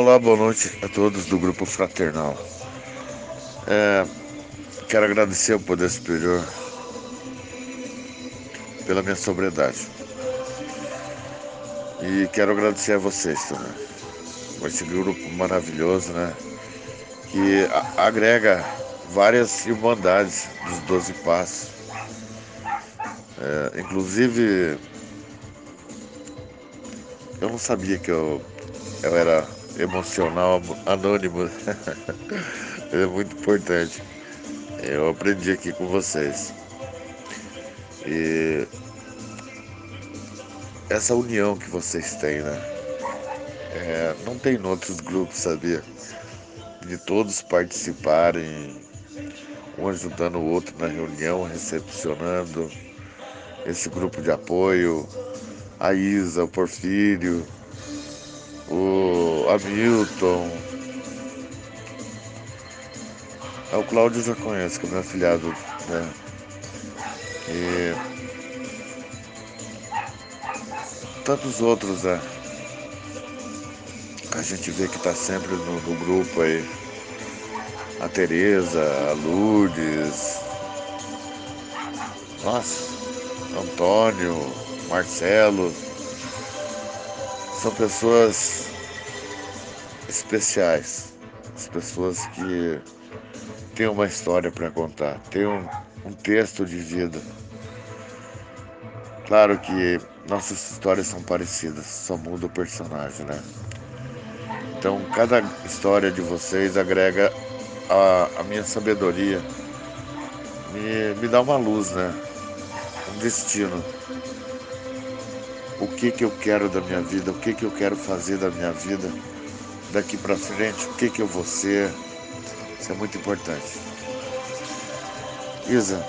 Olá, boa noite a todos do Grupo Fraternal. É, quero agradecer ao Poder Superior pela minha sobriedade. E quero agradecer a vocês também. Esse grupo maravilhoso, né? Que agrega várias irmandades dos Doze Passos. É, inclusive, eu não sabia que eu, eu era emocional anônimo. é muito importante. Eu aprendi aqui com vocês. E essa união que vocês têm, né? É, não tem em outros grupos, sabia? De todos participarem, um ajudando o outro na reunião, recepcionando esse grupo de apoio, a Isa, o Porfírio, o Hamilton. É, o Cláudio já conhece, que é meu afilhado, né? E tantos outros, né? A gente vê que tá sempre no, no grupo aí. A Tereza, a Lourdes. Nossa, Antônio, Marcelo. São pessoas especiais. As pessoas que têm uma história para contar, têm um, um texto de vida. Claro que nossas histórias são parecidas, só muda o personagem, né? Então, cada história de vocês agrega a, a minha sabedoria, me, me dá uma luz, né? Um destino. O que que eu quero da minha vida, o que que eu quero fazer da minha vida daqui para frente, o que que eu vou ser. Isso é muito importante. Isa,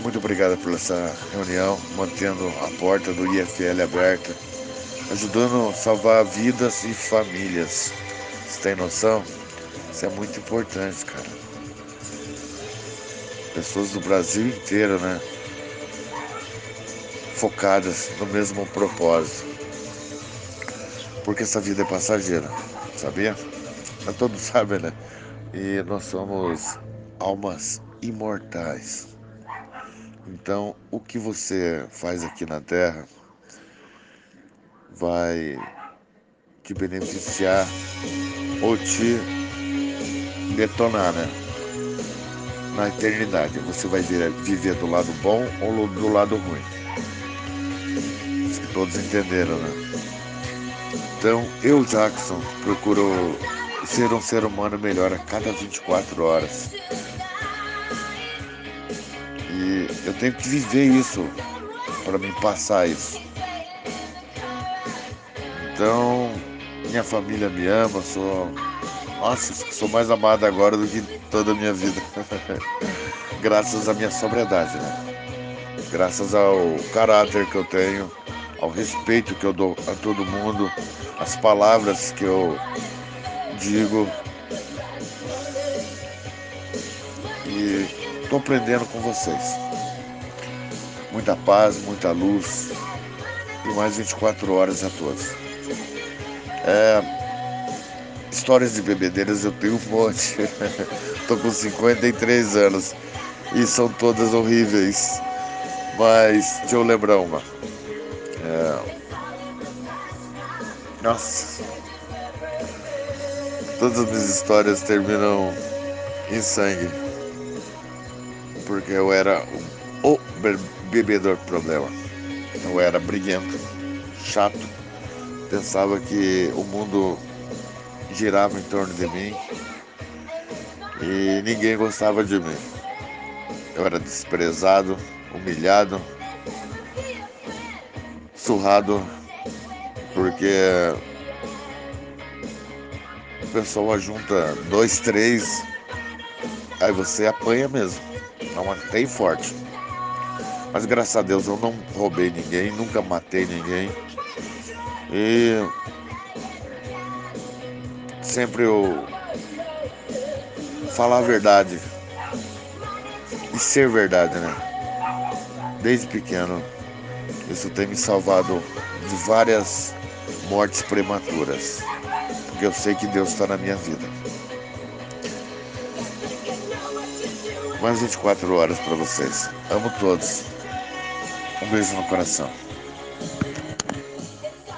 muito obrigado por essa reunião, mantendo a porta do IFL aberta, ajudando a salvar vidas e famílias. Você tem noção? Isso é muito importante, cara. Pessoas do Brasil inteiro, né? Focadas no mesmo propósito. Porque essa vida é passageira, sabia? Todos sabem, né? E nós somos almas imortais. Então, o que você faz aqui na Terra vai te beneficiar ou te detonar, né? Na eternidade. Você vai viver do lado bom ou do lado ruim. Acho que todos entenderam, né? Então, eu, Jackson, procuro ser um ser humano melhor a cada 24 horas. E eu tenho que viver isso para me passar isso. Então, minha família me ama, sou. Nossa, sou mais amado agora do que toda a minha vida. Graças à minha sobriedade, né? Graças ao caráter que eu tenho, ao respeito que eu dou a todo mundo, as palavras que eu digo. E estou aprendendo com vocês. Muita paz, muita luz e mais 24 horas a todos. É, histórias de bebedeiras eu tenho um monte. Estou com 53 anos e são todas horríveis. Mas deixa eu lembrar uma. É... Nossa. Todas as minhas histórias terminam em sangue porque eu era o bebedor problema. Eu era briguento, chato, pensava que o mundo girava em torno de mim e ninguém gostava de mim. Eu era desprezado, humilhado, surrado, porque a pessoa junta dois, três, aí você apanha mesmo. Não matei forte. Mas graças a Deus eu não roubei ninguém, nunca matei ninguém. E sempre eu falar a verdade e ser verdade, né? Desde pequeno, isso tem me salvado de várias mortes prematuras. porque eu sei que Deus está na minha vida. Mais 24 horas para vocês. Amo todos. Um beijo no coração.